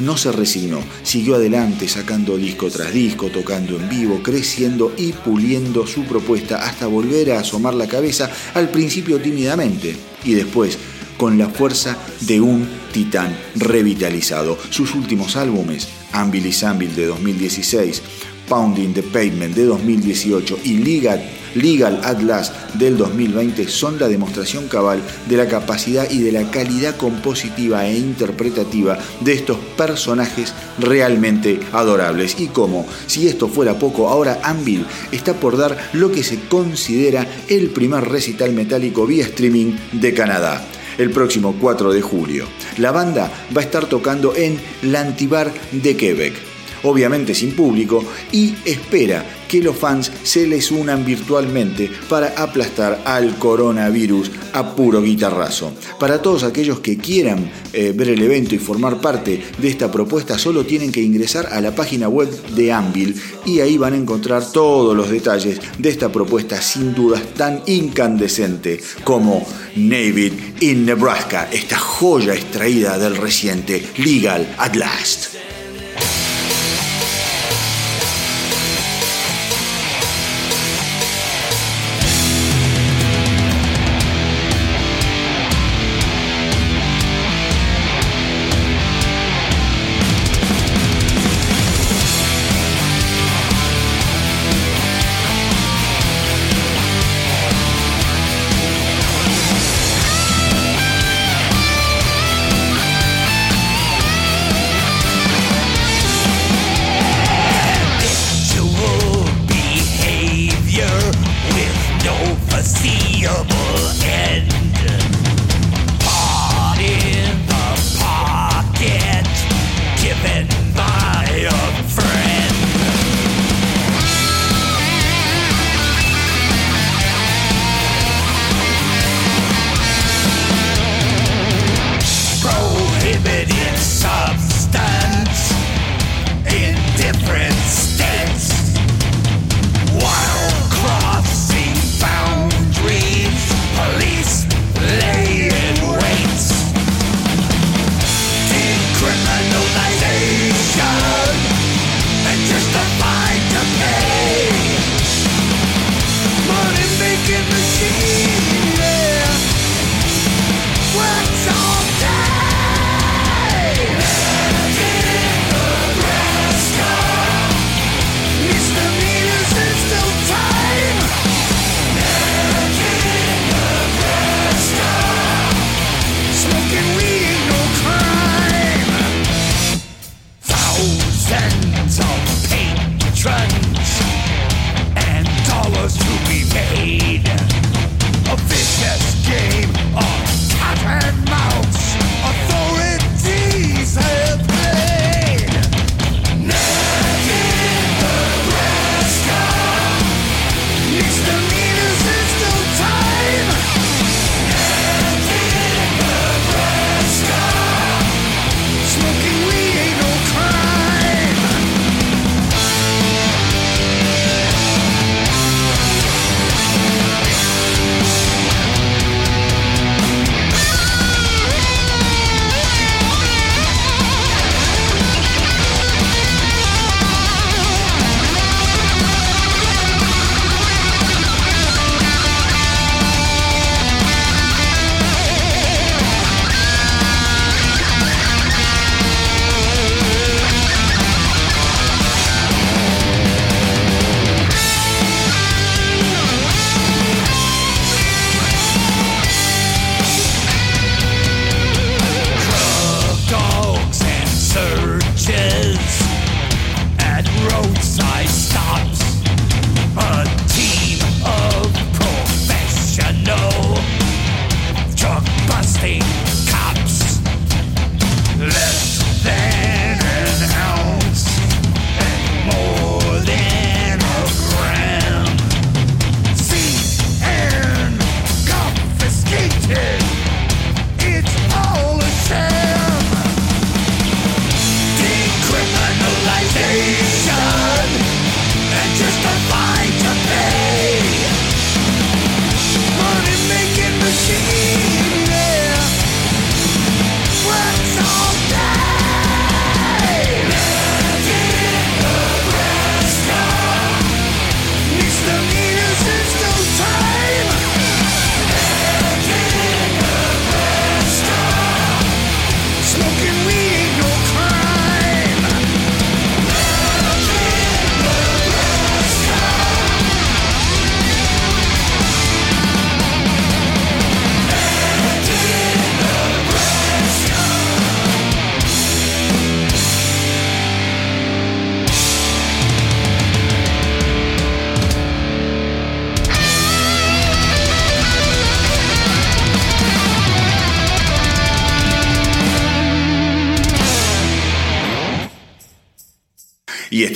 No se resignó, siguió adelante sacando disco tras disco, tocando en vivo, creciendo y puliendo su propuesta hasta volver a asomar la cabeza al principio tímidamente y después con la fuerza de un titán revitalizado. Sus últimos álbumes, Anvil y Anvil de 2016, Pounding the Pavement de 2018 y Legal, Legal at Last del 2020 son la demostración cabal de la capacidad y de la calidad compositiva e interpretativa de estos personajes realmente adorables. Y como si esto fuera poco, ahora Anvil está por dar lo que se considera el primer recital metálico vía streaming de Canadá el próximo 4 de julio. La banda va a estar tocando en l'Antibar de Quebec, obviamente sin público, y espera que los fans se les unan virtualmente para aplastar al coronavirus a puro guitarrazo. Para todos aquellos que quieran eh, ver el evento y formar parte de esta propuesta, solo tienen que ingresar a la página web de Anvil y ahí van a encontrar todos los detalles de esta propuesta sin dudas tan incandescente como Navy in Nebraska, esta joya extraída del reciente Legal at Last.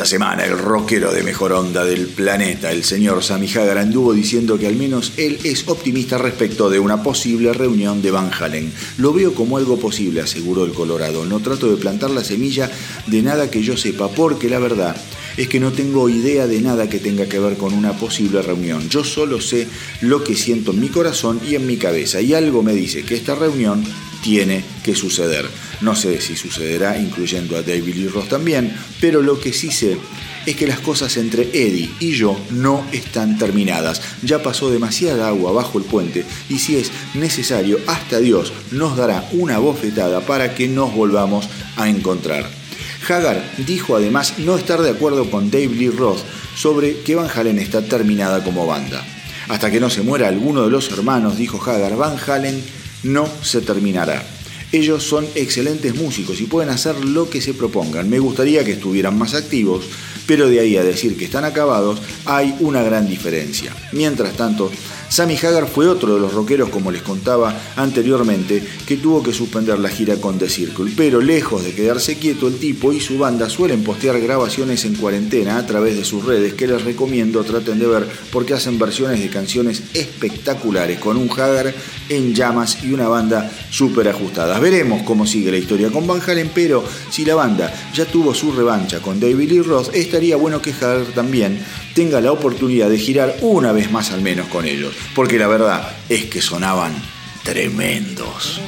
Semana el rockero de mejor onda del planeta, el señor Sammy Hagar, anduvo diciendo que al menos él es optimista respecto de una posible reunión de Van Halen. Lo veo como algo posible, aseguró el Colorado. No trato de plantar la semilla de nada que yo sepa, porque la verdad es que no tengo idea de nada que tenga que ver con una posible reunión. Yo solo sé lo que siento en mi corazón y en mi cabeza. Y algo me dice que esta reunión tiene que suceder. No sé si sucederá incluyendo a David Lee Ross también, pero lo que sí sé es que las cosas entre Eddie y yo no están terminadas. Ya pasó demasiada agua bajo el puente y si es necesario, hasta Dios nos dará una bofetada para que nos volvamos a encontrar. Hagar dijo además no estar de acuerdo con Dave Lee Roth sobre que Van Halen está terminada como banda. Hasta que no se muera alguno de los hermanos, dijo Hagar, Van Halen no se terminará. Ellos son excelentes músicos y pueden hacer lo que se propongan. Me gustaría que estuvieran más activos, pero de ahí a decir que están acabados hay una gran diferencia. Mientras tanto, Sammy Hagar fue otro de los rockeros, como les contaba anteriormente, que tuvo que suspender la gira con The Circle. Pero lejos de quedarse quieto, el tipo y su banda suelen postear grabaciones en cuarentena a través de sus redes, que les recomiendo traten de ver porque hacen versiones de canciones espectaculares, con un Hagar en llamas y una banda súper ajustada. Veremos cómo sigue la historia con Van Halen, pero si la banda ya tuvo su revancha con David Lee Roth, estaría bueno que Hagar también tenga la oportunidad de girar una vez más al menos con ellos, porque la verdad es que sonaban tremendos.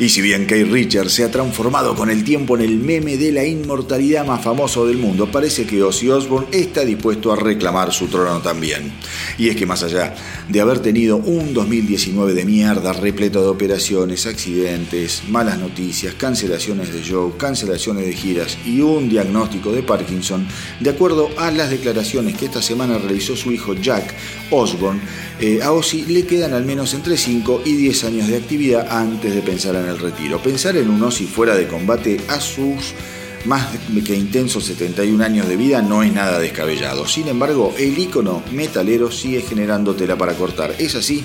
Y si bien Kate Richards se ha transformado con el tiempo en el meme de la inmortalidad más famoso del mundo, parece que Ozzy Osbourne está dispuesto a reclamar su trono también. Y es que más allá de haber tenido un 2019 de mierda repleto de operaciones, accidentes, malas noticias, cancelaciones de show, cancelaciones de giras y un diagnóstico de Parkinson, de acuerdo a las declaraciones que esta semana realizó su hijo Jack Osbourne, eh, a Ozzy le quedan al menos entre 5 y 10 años de actividad antes de pensar en el retiro. Pensar en un Ozzy fuera de combate a sus más que intensos 71 años de vida no es nada descabellado. Sin embargo, el icono metalero sigue generando tela para cortar. Es así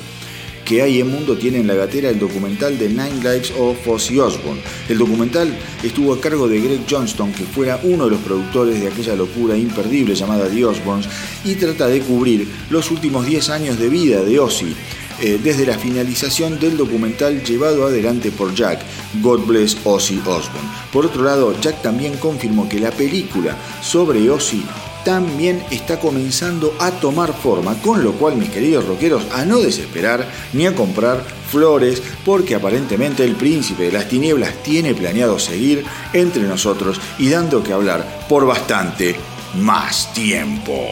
que hay en Mundo tiene en la gatera el documental de Nine Lives of Ozzy Osbourne. El documental estuvo a cargo de Greg Johnston, que fuera uno de los productores de aquella locura imperdible llamada The Osbournes, y trata de cubrir los últimos 10 años de vida de Ozzy eh, desde la finalización del documental llevado adelante por Jack, God Bless Ozzy Osbourne. Por otro lado, Jack también confirmó que la película sobre Ozzy también está comenzando a tomar forma, con lo cual mis queridos rockeros a no desesperar ni a comprar flores, porque aparentemente el príncipe de las tinieblas tiene planeado seguir entre nosotros y dando que hablar por bastante más tiempo.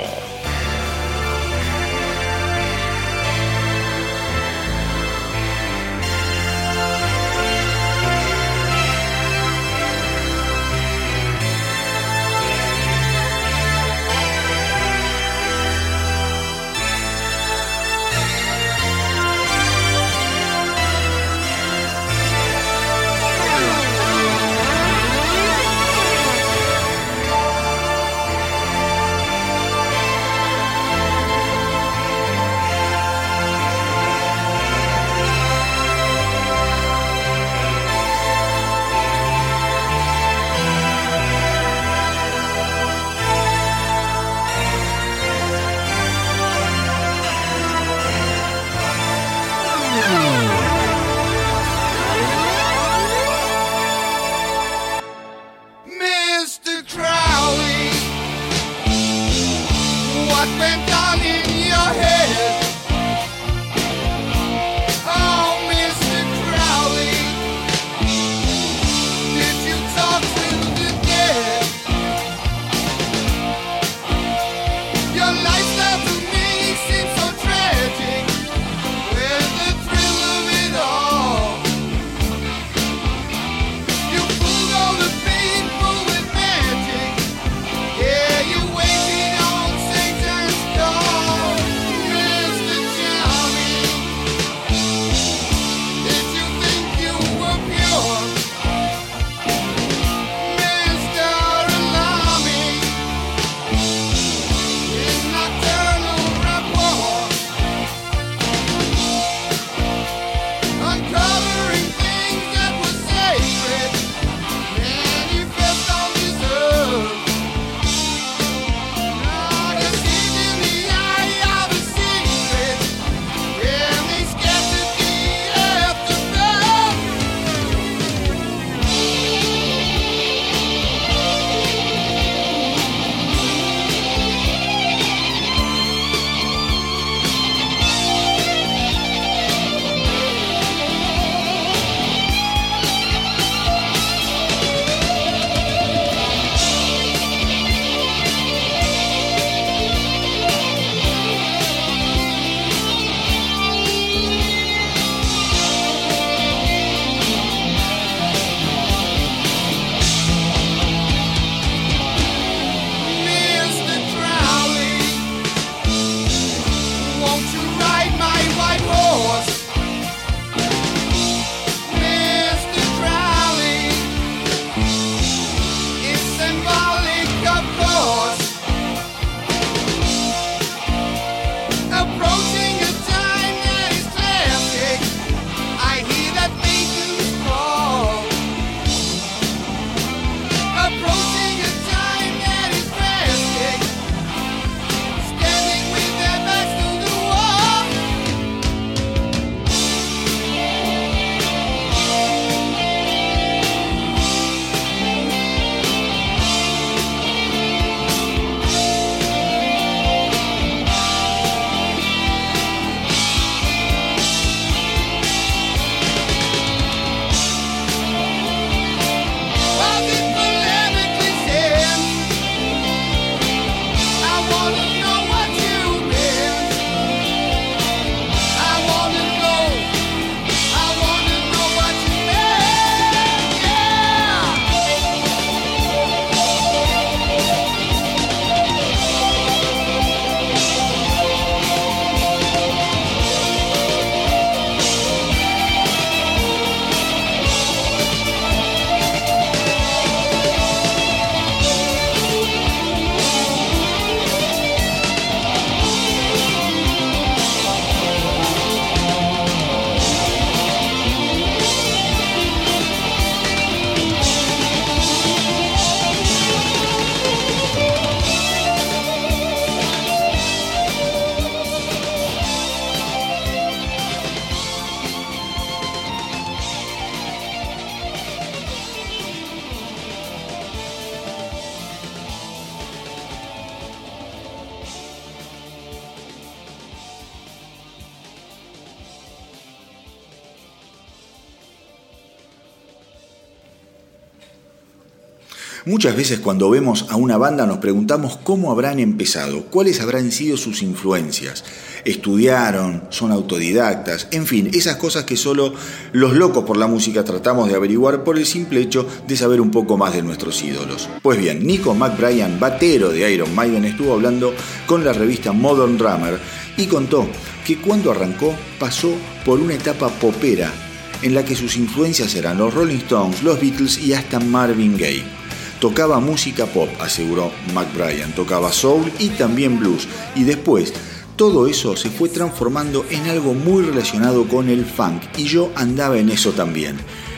Muchas veces cuando vemos a una banda nos preguntamos cómo habrán empezado, cuáles habrán sido sus influencias. Estudiaron, son autodidactas, en fin, esas cosas que solo los locos por la música tratamos de averiguar por el simple hecho de saber un poco más de nuestros ídolos. Pues bien, Nico McBrien, batero de Iron Maiden, estuvo hablando con la revista Modern Drummer y contó que cuando arrancó pasó por una etapa popera en la que sus influencias eran los Rolling Stones, los Beatles y hasta Marvin Gaye. Tocaba música pop, aseguró McBrien, tocaba soul y también blues. Y después, todo eso se fue transformando en algo muy relacionado con el funk y yo andaba en eso también.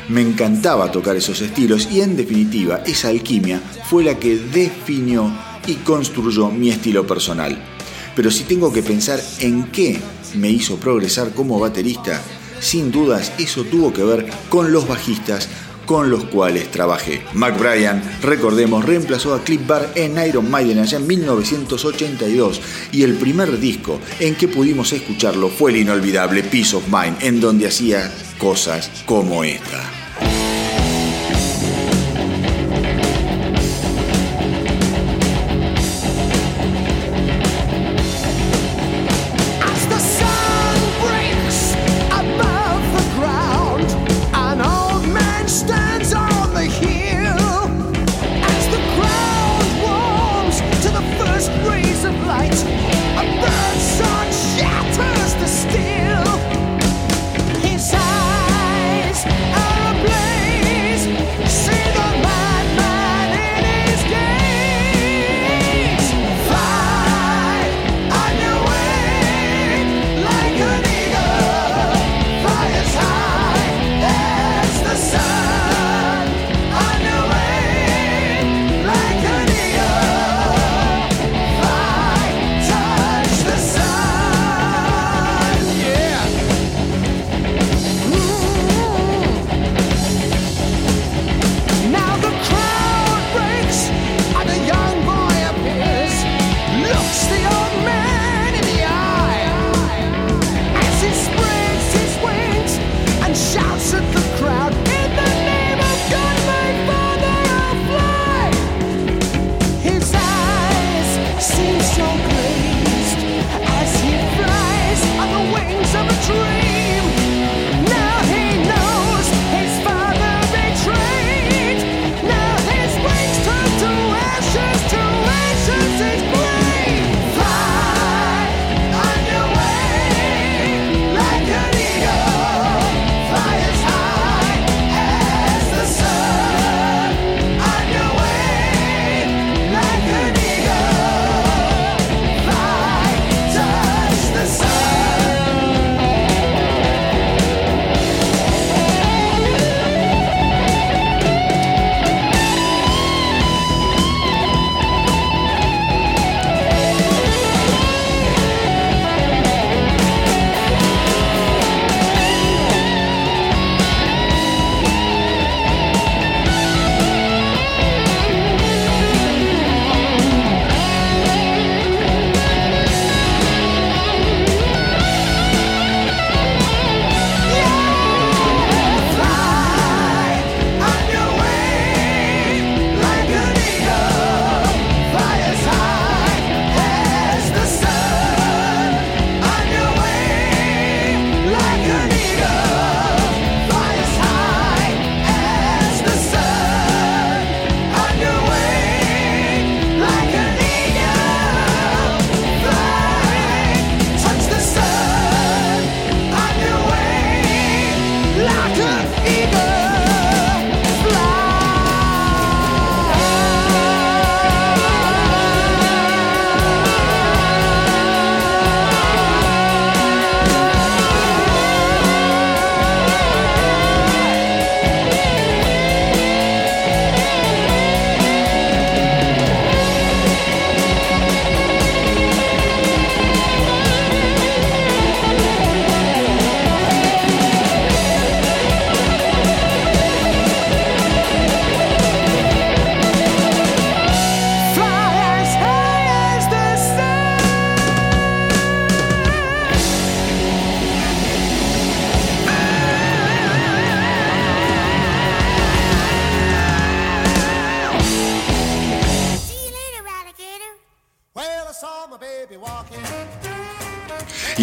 Me encantaba tocar esos estilos y en definitiva esa alquimia fue la que definió y construyó mi estilo personal. Pero si tengo que pensar en qué me hizo progresar como baterista, sin dudas eso tuvo que ver con los bajistas, con los cuales trabajé. McBrien, recordemos, reemplazó a Cliff Bar en Iron Maiden allá en 1982 y el primer disco en que pudimos escucharlo fue el inolvidable Peace of Mind, en donde hacía cosas como esta.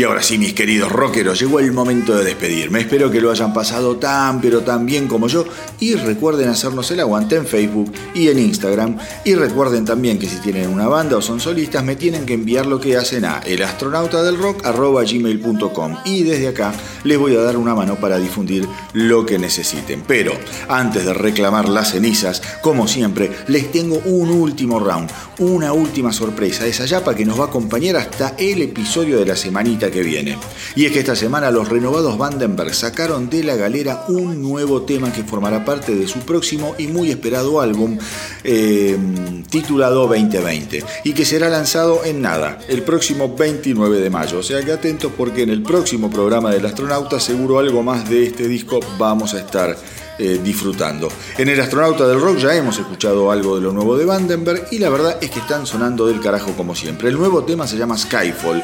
Y ahora sí, mis queridos rockeros, llegó el momento de despedirme. Espero que lo hayan pasado tan pero tan bien como yo y recuerden hacernos el aguante en Facebook y en Instagram y recuerden también que si tienen una banda o son solistas me tienen que enviar lo que hacen a elastronautadelrock@gmail.com y desde acá les voy a dar una mano para difundir lo que necesiten. Pero antes de reclamar las cenizas, como siempre, les tengo un último round, una última sorpresa, esa yapa que nos va a acompañar hasta el episodio de la semanita que viene. Y es que esta semana los renovados Vandenberg sacaron de la galera un nuevo tema que formará parte de su próximo y muy esperado álbum eh, titulado 2020 y que será lanzado en nada, el próximo 29 de mayo. O sea que atentos porque en el próximo programa del astronauta seguro algo más de este disco vamos a estar eh, disfrutando. En el astronauta del rock ya hemos escuchado algo de lo nuevo de Vandenberg y la verdad es que están sonando del carajo como siempre. El nuevo tema se llama Skyfall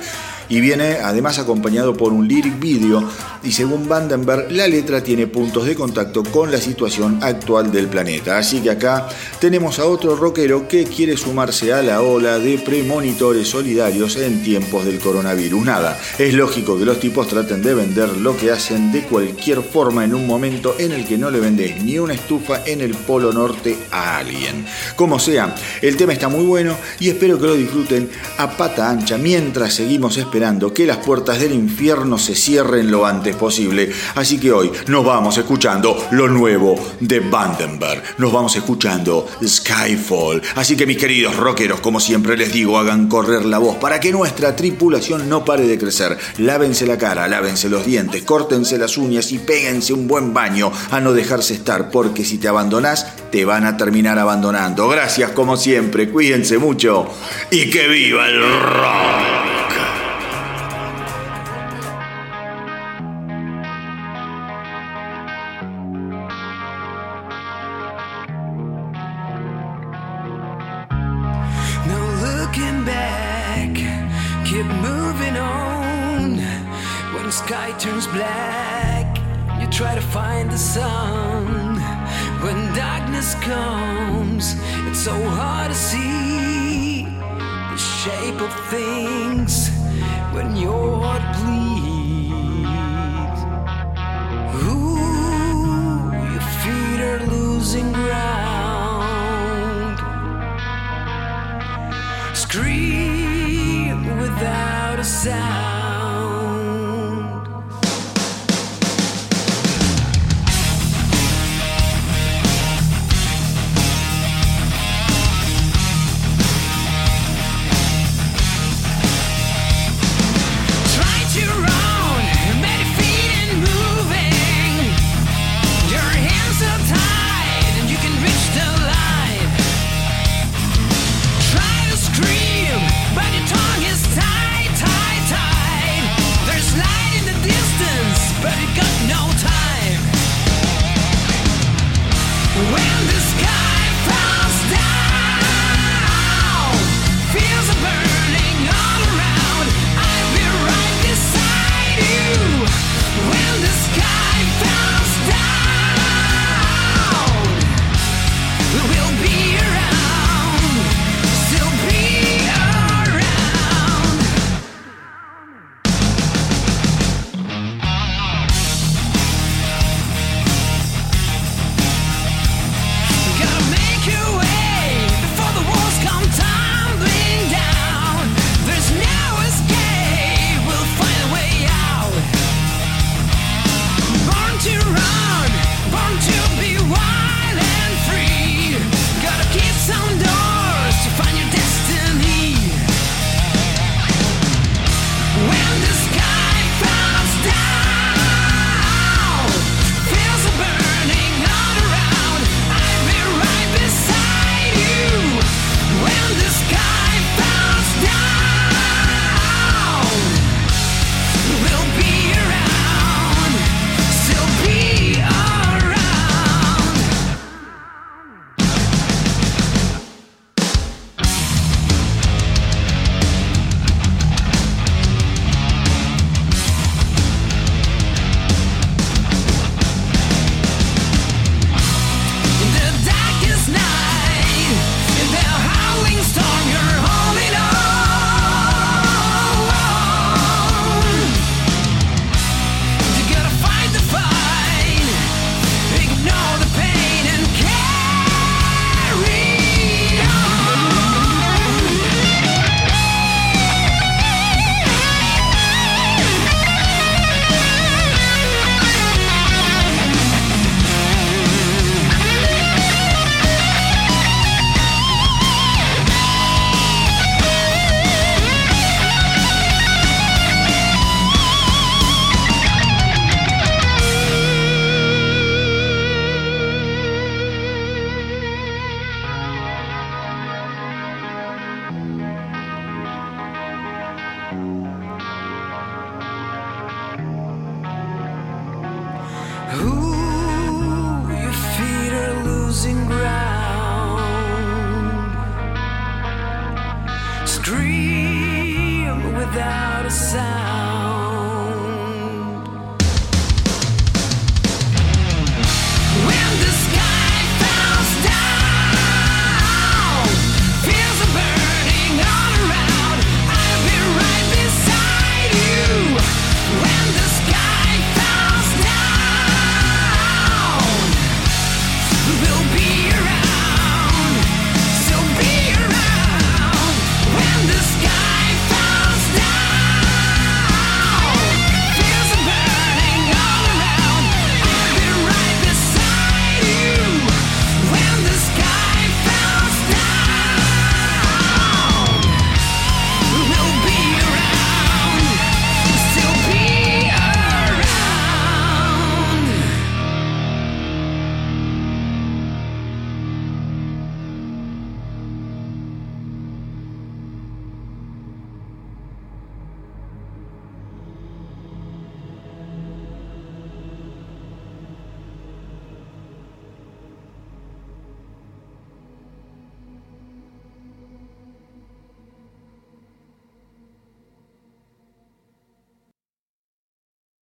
y viene además acompañado por un lyric video y según Vandenberg la letra tiene puntos de contacto con la situación actual del planeta. Así que acá tenemos a otro rockero que quiere sumarse a la ola de premonitores solidarios en tiempos del coronavirus. Nada, es lógico que los tipos traten de vender lo que hacen de cualquier forma en un momento en el que no le vendes ni una estufa en el polo norte a alguien. Como sea, el tema está muy bueno y espero que lo disfruten a pata ancha mientras seguimos esperando que las puertas del infierno se cierren lo antes posible. Así que hoy nos vamos escuchando lo nuevo de Vandenberg. Nos vamos escuchando Skyfall. Así que mis queridos rockeros, como siempre les digo, hagan correr la voz para que nuestra tripulación no pare de crecer. Lávense la cara, lávense los dientes, córtense las uñas y péguense un buen baño a no dejarse estar, porque si te abandonás, te van a terminar abandonando. Gracias como siempre, cuídense mucho y que viva el rock. thing.